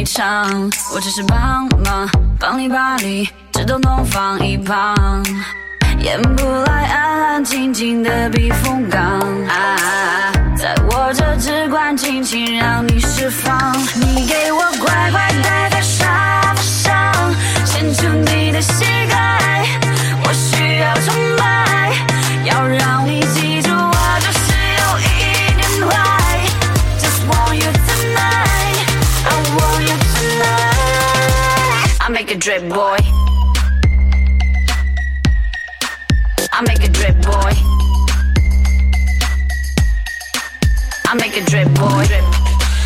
一场。我只是帮忙，帮你把理智都弄放一旁，演不来安安静静的避风港。在我这只管轻轻让你释放，你给我乖乖待在沙发上，伸出你的膝盖，我需要崇拜，要让你 drip boy. I make a drip boy. I make a drip boy. Drip,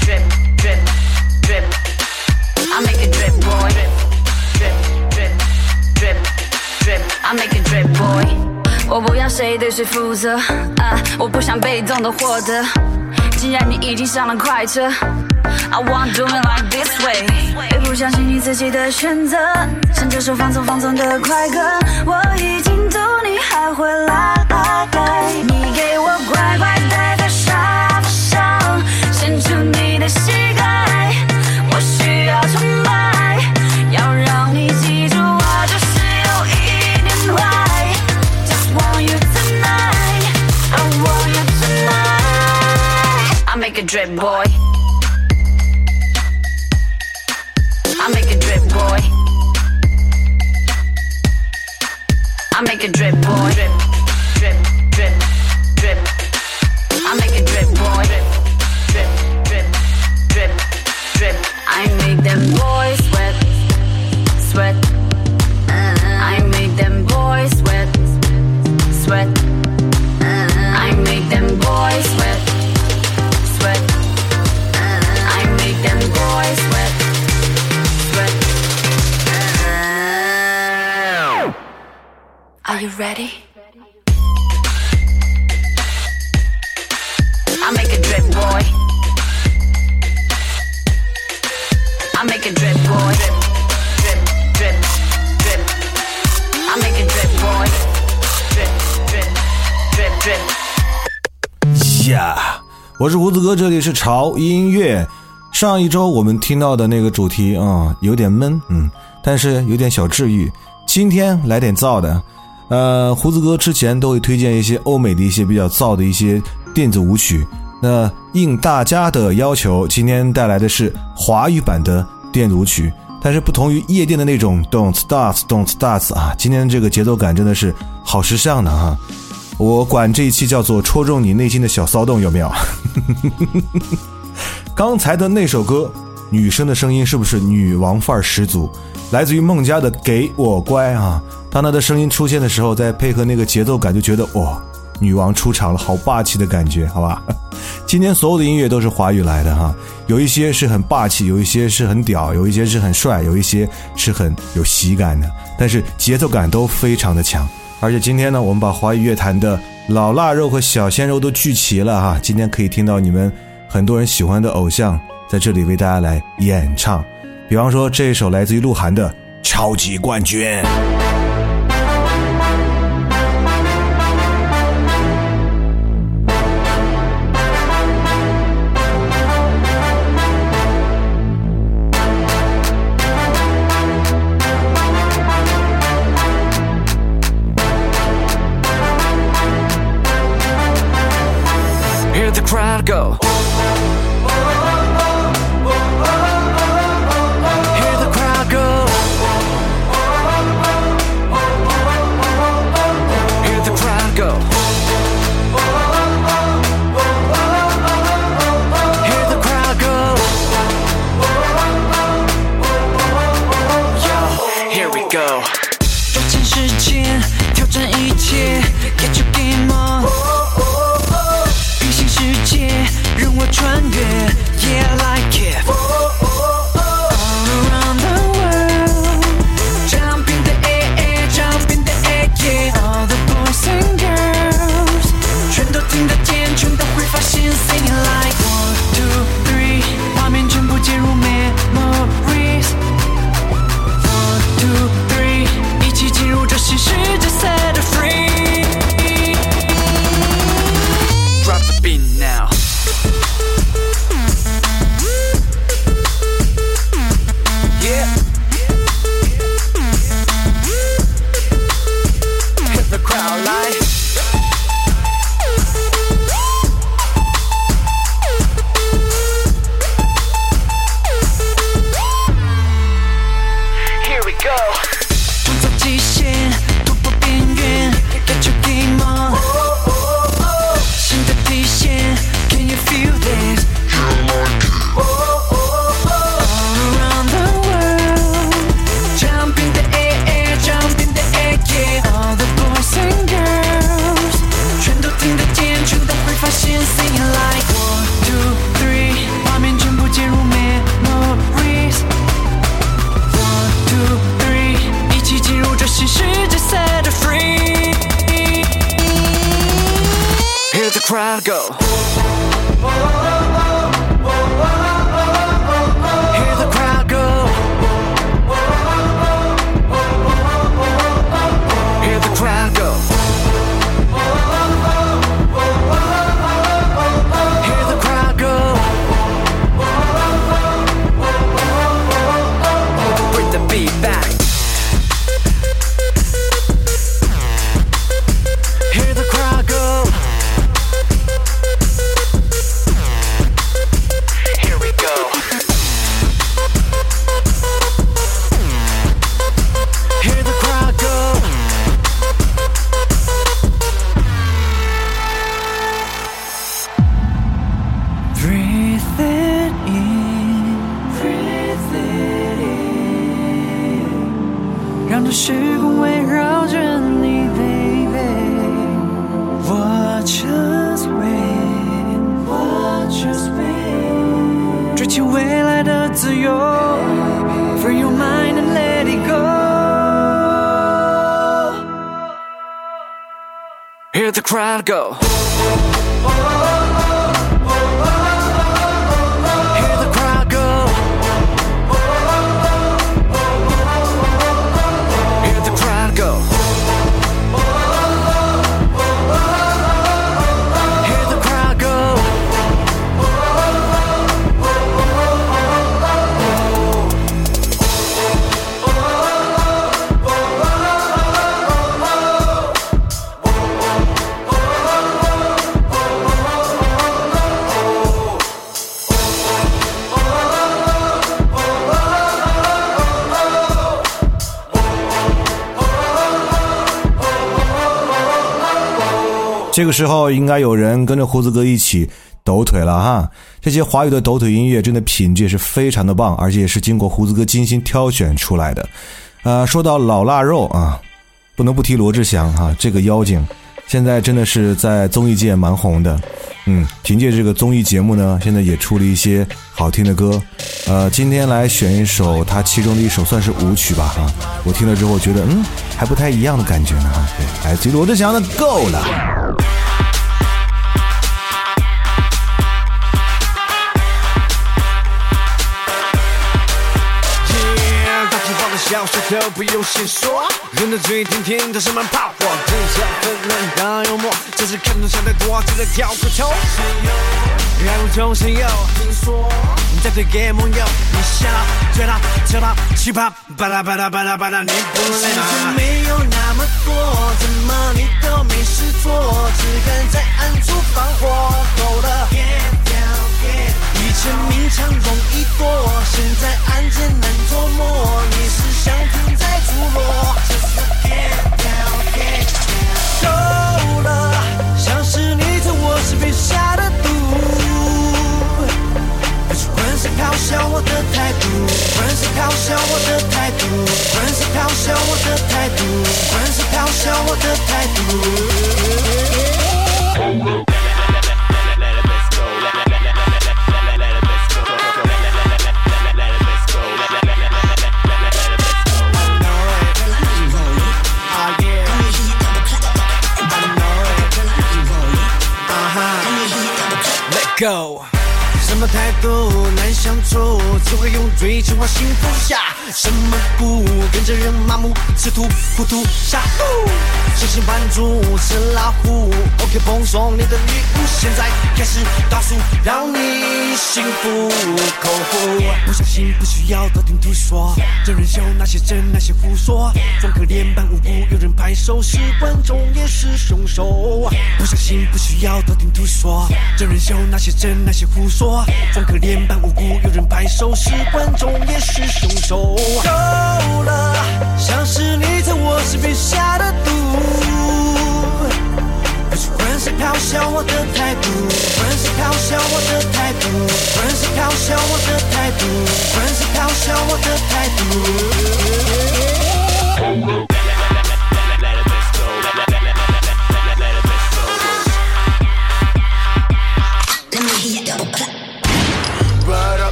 drip, drip, drip. I make a drip boy. Drip, drip, drip, drip. I make a drip boy. 我不要谁对谁负责啊，我不想被动的获得。既然你已经上了快车 ，I want do it like this way。别不相信你自己的选择，唱这首放松放松的快歌。我已经读，你还会来来来？你给我乖乖待我是胡子哥，这里是潮音乐。上一周我们听到的那个主题啊、有点闷，嗯，但是有点小治愈。今天来点燥的，呃，胡子哥之前都会推荐一些欧美的一些比较燥的一些电子舞曲。那应大家的要求，今天带来的是华语版的电子舞曲，但是不同于夜店的那种 Don't Start Don't Start 啊，今天这个节奏感真的是好时尚的哈。我管这一期叫做戳中你内心的小骚动，有没有？刚才的那首歌，女生的声音是不是女王范儿十足？来自于孟佳的《给我乖》啊，当她的声音出现的时候，再配合那个节奏感，就觉得哇，女王出场了，好霸气的感觉，好吧？今天所有的音乐都是华语来的哈，有一些是很霸气，有一些是很屌，有一些是很帅，有一些是很有喜感的，但是节奏感都非常的强。而且今天呢，我们把华语乐坛的老腊肉和小鲜肉都聚齐了哈，今天可以听到你们很多人喜欢的偶像在这里为大家来演唱。比方说这一首来自于鹿晗的《超级冠军》。Go. 时光围绕着你，baby。我 just wait，我 just wait，追求未来的自由，free your mind and let it go。Hear the crowd go. 这个时候应该有人跟着胡子哥一起抖腿了哈。这些华语的抖腿音乐真的品质是非常的棒，而且也是经过胡子哥精心挑选出来的。呃，说到老腊肉啊，不能不提罗志祥哈，这个妖精现在真的是在综艺界蛮红的。嗯，凭借这个综艺节目呢，现在也出了一些好听的歌。呃，今天来选一首他其中的一首，算是舞曲吧哈。我听了之后觉得，嗯，还不太一样的感觉呢哈。对，来自罗志祥的《够了》。小石头不用细说，人。的嘴甜甜的是蛮怕火，真下分论大幽默，这是看中想太多，值得挑个头。爱无中生有，听说你在推给盟友，你想到追到求到奇葩，巴拉巴拉巴拉巴拉，你不累吗？没有那么多，怎么你都没事做，只敢在暗处放火，够了。什么态度难相处？只会用嘴去画幸福。什么不跟着人麻木，吃土糊涂傻乎，星星扮猪吃老虎。OK，奉送你的礼物，现在开始倒数，让你幸福口服。不相信不需要道听途说，真人秀那些真那些胡说，装可怜扮无辜，有人拍手是观众也是凶手。不相信不需要道听途说，真人秀那些真那些胡说，装可怜扮无辜，有人拍手是观众也是凶手。够了，像是你在我身边下的毒。不是混是咆哮我的态度，混是咆哮我的态度，混是咆哮我的态度，混是咆哮我的态度。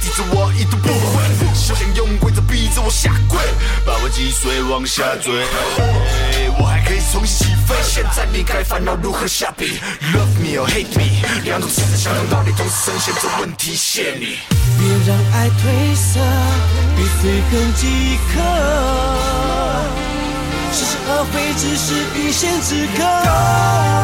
抵着我一动不回，休想用规则逼着我下跪，把我击碎往下坠。我还可以重新起飞，现在你该烦恼如何下笔。Love me or hate me，两种选择相同道理，同时呈现这问题，谢你。别让爱褪色，比碎痕即可。是是而非，只是一线之隔。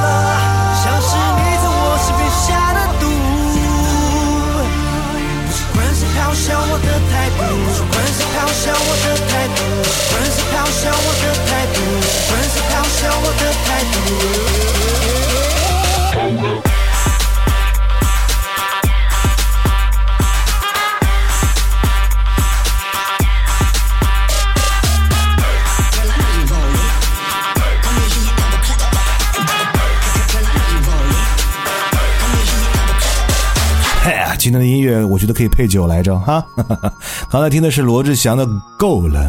乐我觉得可以配酒来着哈。刚才听的是罗志祥的《够了》，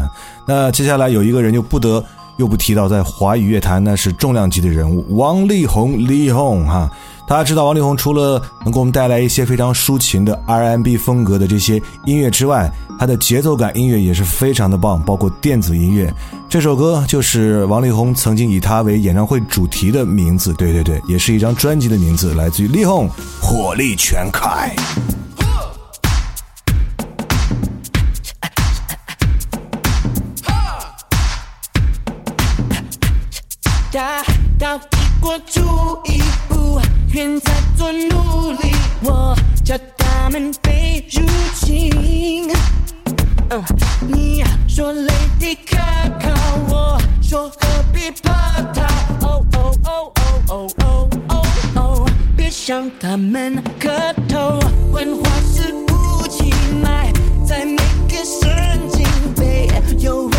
那接下来有一个人就不得又不提到，在华语乐坛那是重量级的人物，王力宏，力宏哈。大家知道王力宏除了能给我们带来一些非常抒情的 R&B 风格的这些音乐之外，他的节奏感音乐也是非常的棒，包括电子音乐。这首歌就是王力宏曾经以他为演唱会主题的名字，对对对，也是一张专辑的名字，来自于力宏，《火力全开》。打到帝国主一步，愿再做奴隶。我叫他们被入侵。你说雷迪卡，我说何必怕他？哦哦哦哦哦哦哦，别向他们磕头。文化是武器，埋在每个神经。被有。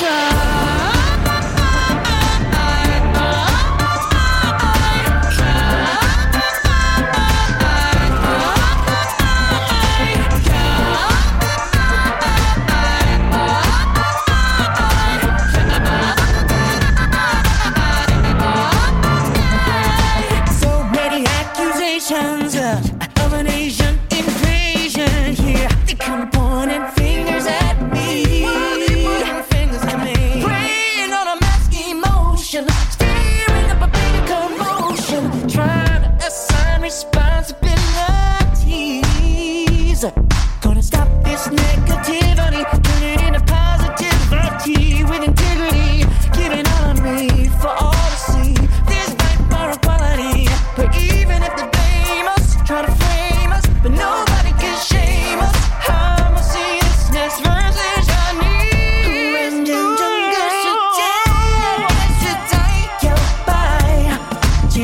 Yeah.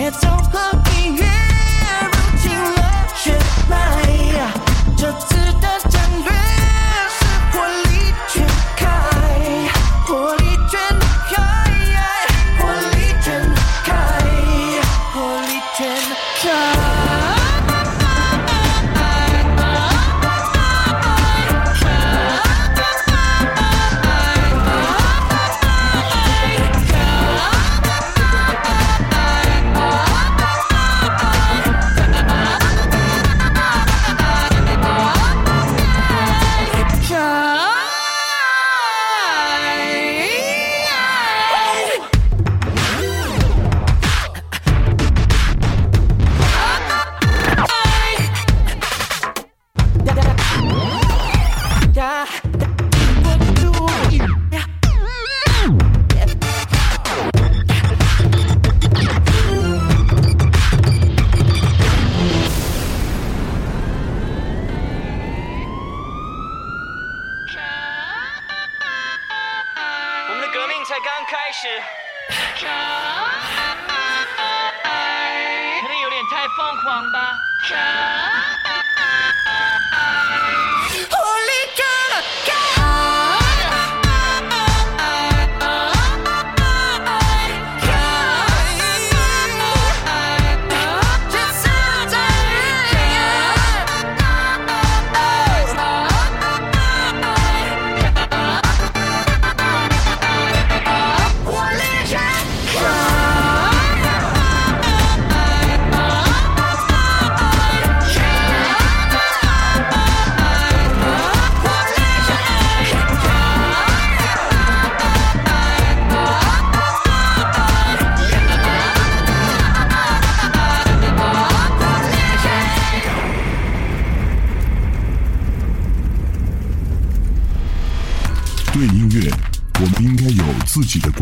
It's so 才刚开始，可能有点太疯狂吧。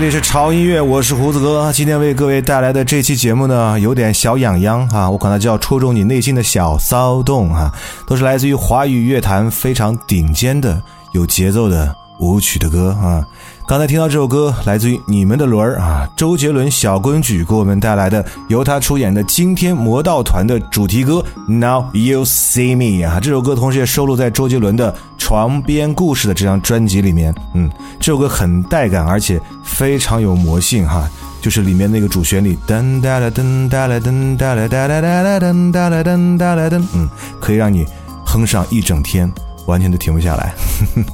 这里是潮音乐，我是胡子哥。今天为各位带来的这期节目呢，有点小痒痒啊，我管它叫戳中你内心的小骚动啊，都是来自于华语乐坛非常顶尖的有节奏的舞曲的歌啊。刚才听到这首歌，来自于你们的轮儿啊，周杰伦小公举给我们带来的由他出演的《惊天魔盗团》的主题歌《Now You See Me》啊，这首歌同时也收录在周杰伦的《床边故事》的这张专辑里面。嗯，这首歌很带感，而且非常有魔性哈。就是里面那个主旋律，噔哒啦噔哒啦噔哒啦哒啦哒啦噔哒啦噔哒啦噔，嗯，可以让你哼上一整天。完全都停不下来。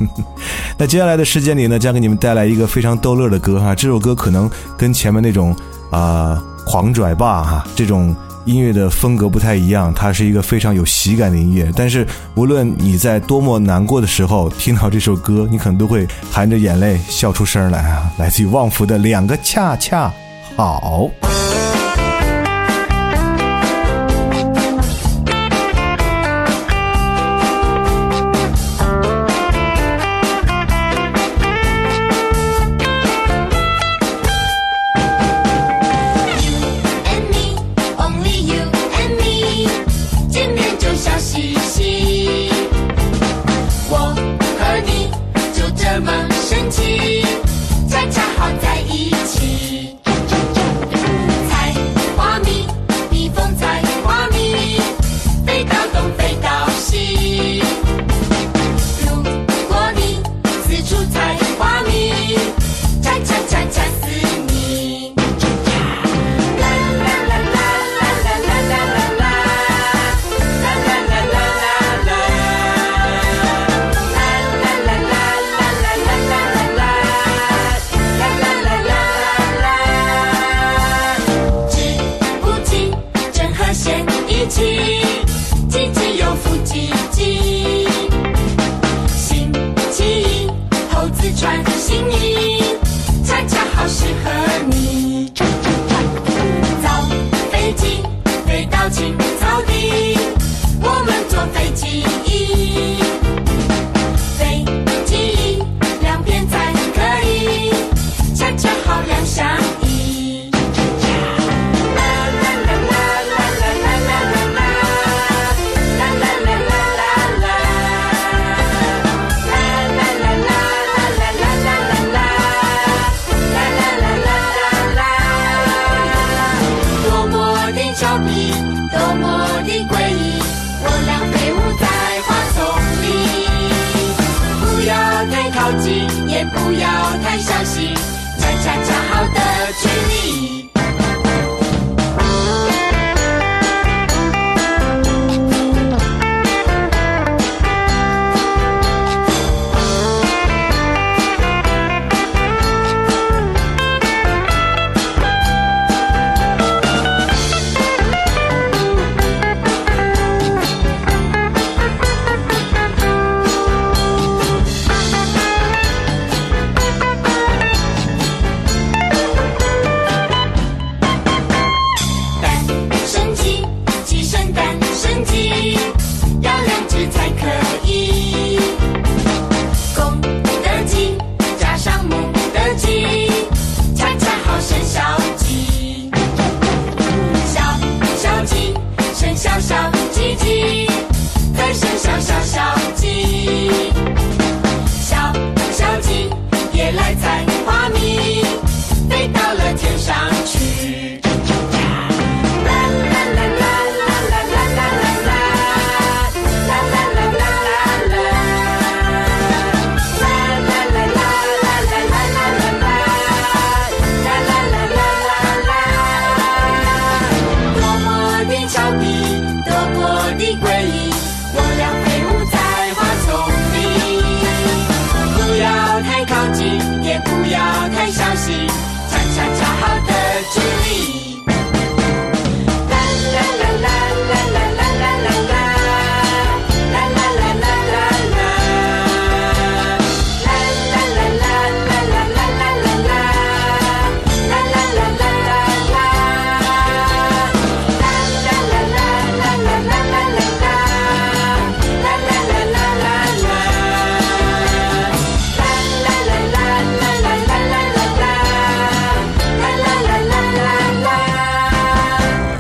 那接下来的时间里呢，将给你们带来一个非常逗乐的歌哈。这首歌可能跟前面那种啊、狂拽霸哈这种音乐的风格不太一样，它是一个非常有喜感的音乐。但是无论你在多么难过的时候听到这首歌，你可能都会含着眼泪笑出声来啊！来自于旺福的《两个恰恰好》。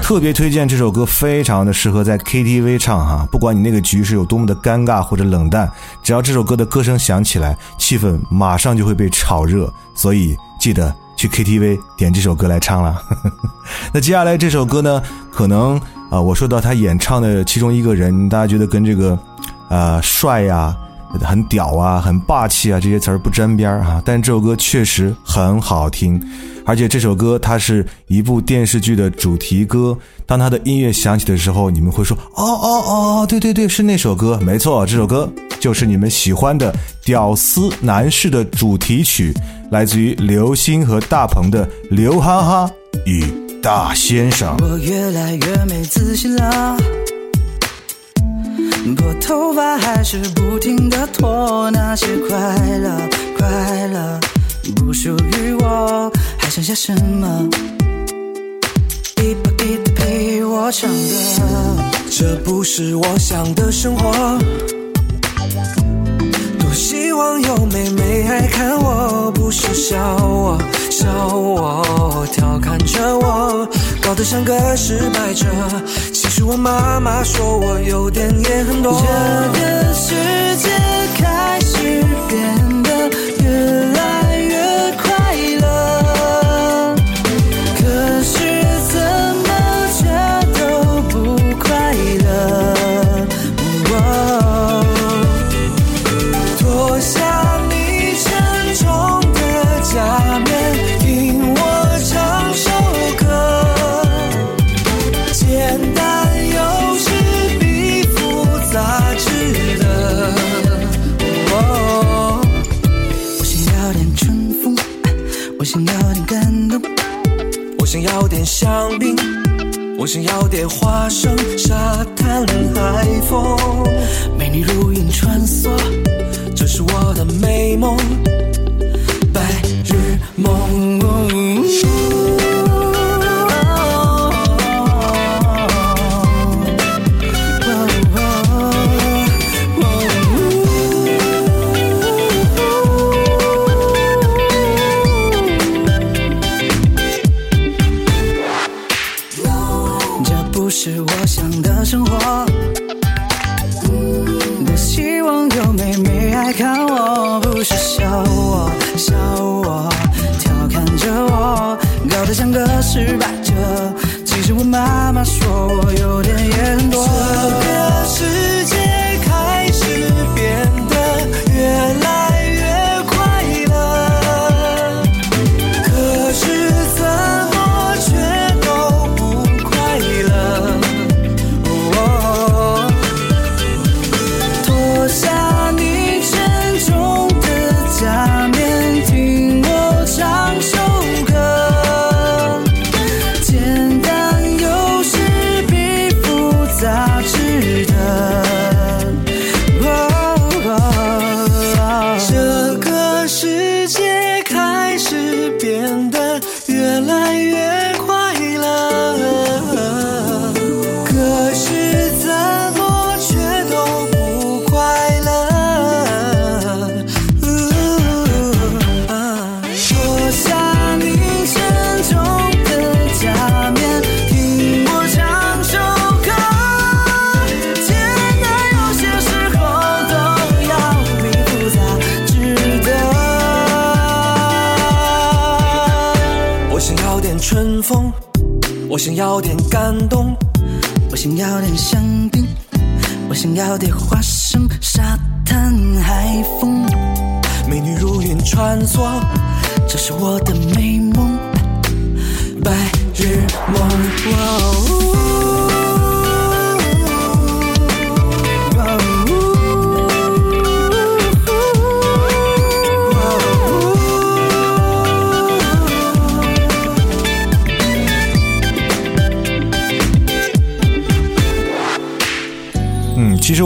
特别推荐这首歌，非常的适合在 KTV 唱哈。不管你那个局是有多么的尴尬或者冷淡，只要这首歌的歌声响起来，气氛马上就会被炒热。所以记得去 KTV 点这首歌来唱了。那接下来这首歌呢，可能啊、我说到他演唱的其中一个人，大家觉得跟这个呃帅呀、很屌啊、很霸气啊这些词儿不沾边儿啊，但这首歌确实很好听，而且这首歌它是一部电视剧的主题歌。当它的音乐响起的时候，你们会说：“哦哦哦，对对对，是那首歌，没错，这首歌就是你们喜欢的《屌丝男士》的主题曲，来自于刘星和大鹏的《刘哈哈与大先生》。”我越来越没自信了，拨头发还是不停的脱，那些快乐快乐不属于我，还剩下什么？一把吉他陪我唱歌，这不是我想的生活。网友妹妹爱看我，不是笑我，笑我，调侃着我，搞得像个失败者。其实我妈妈说我优点也很多。这个世界开始变点香槟，我想要点花生、沙滩、海风。美女如云穿梭，这是我的美梦，白日梦。得像个失败者。其实我妈妈说我有点也很多。要点感动，我想要点香槟，我想要点花生、沙滩、海风。美女如云穿梭，这是我的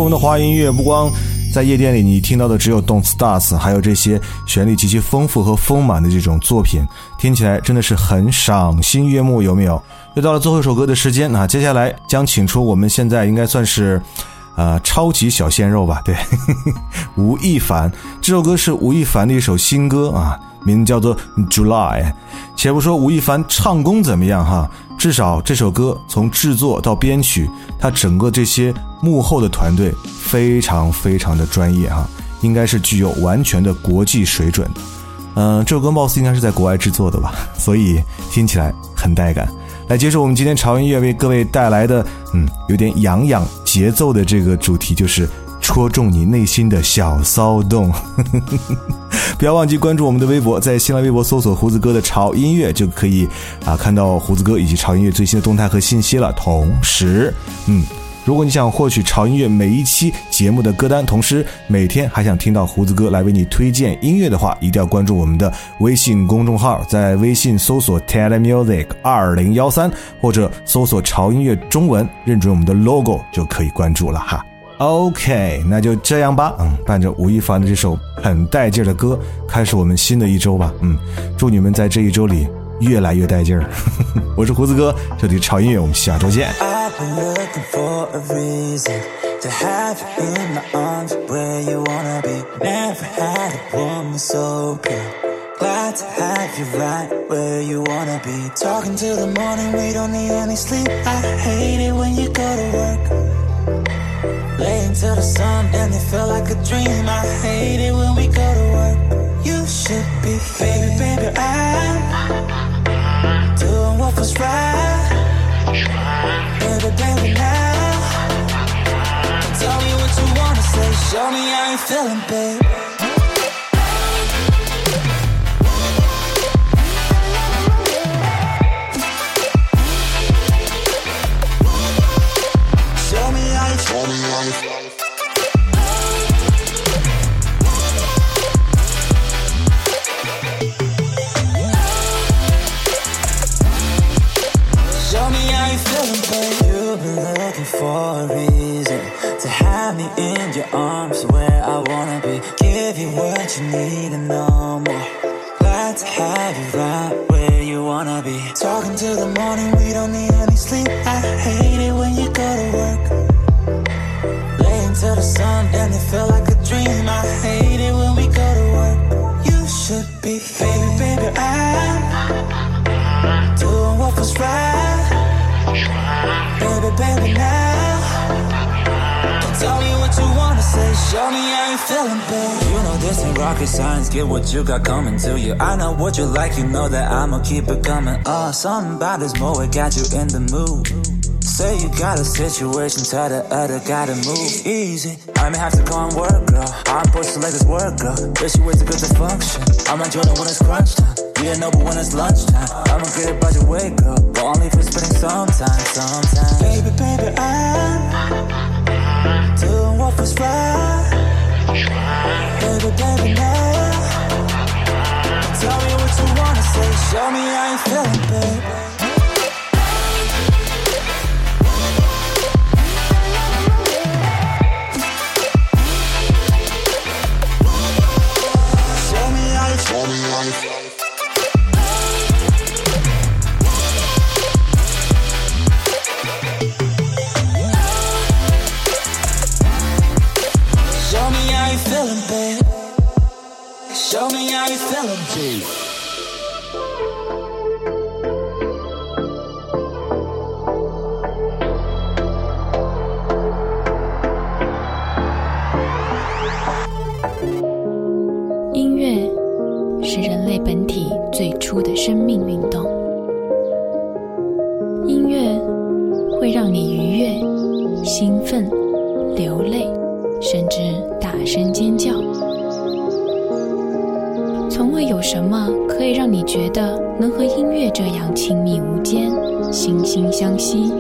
我们的华音乐不光在夜店里你听到的只有动次打次，还有这些旋律极其丰富和丰满的这种作品，听起来真的是很赏心悦目，有没有？又到了最后一首歌的时间啊，接下来将请出我们现在应该算是。呃，超级小鲜肉吧，对，吴亦凡这首歌是吴亦凡的一首新歌啊，名字叫做《July》。且不说吴亦凡唱功怎么样哈，至少这首歌从制作到编曲，他整个这些幕后的团队非常非常的专业哈，应该是具有完全的国际水准。嗯、这首歌貌似应该是在国外制作的吧，所以听起来很带感。来接受我们今天潮音乐为各位带来的，嗯，有点痒痒节奏的这个主题，就是戳中你内心的小骚动。呵呵呵不要忘记关注我们的微博，在新浪微博搜索“胡子哥的潮音乐”，就可以啊看到胡子哥以及潮音乐最新的动态和信息了。同时，嗯。如果你想获取潮音乐每一期节目的歌单，同时每天还想听到胡子哥来为你推荐音乐的话，一定要关注我们的微信公众号，在微信搜索 telemusic 二零幺三，或者搜索潮音乐中文，认准我们的 logo 就可以关注了哈。OK，那就这样吧，嗯，伴着吴亦凡的这首很带劲儿的歌，开始我们新的一周吧，嗯，祝你们在这一周里越来越带劲儿。我是胡子哥，这里是潮音乐，我们下周见。I've been looking for a reason to have you in my arms where you wanna be. Never had a woman so pure. Glad to have you right where you wanna be. Talking till the morning, we don't need any sleep. I hate it when you go to work. Laying till the sun and it felt like a dream. I hate it when we go to work. You should be, baby, baby, I'm doing what was right. Baby, baby, now Tell me what you wanna say Show me how you feeling, babe how you feeling, babe You know this ain't rocket science. Get what you got coming to you. I know what you like. You know that I'ma keep it coming. Uh, something about this It got you in the mood. Say you got a situation Tell the other gotta move. Easy. I may have to go and work, girl. I'm supposed to let this work, girl. Wish you way too good to function. I'm enjoying when it's crunch time. You know, but when it's lunchtime I'ma get it by your way, girl. But only for spending some time, sometimes Baby, baby, I'm offers fly. Baby, baby, now. Tell me what you wanna say. Show me how you feeling, baby. Show me how you melody. 音乐是人类本体最初的生命运动。觉得能和音乐这样亲密无间、惺惺相惜。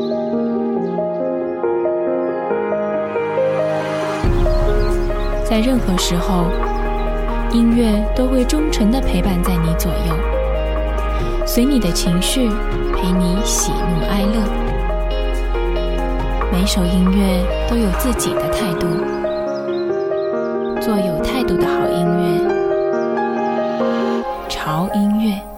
在任何时候，音乐都会忠诚地陪伴在你左右，随你的情绪，陪你喜怒哀乐。每首音乐都有自己的态度，做有态度的好音乐音乐。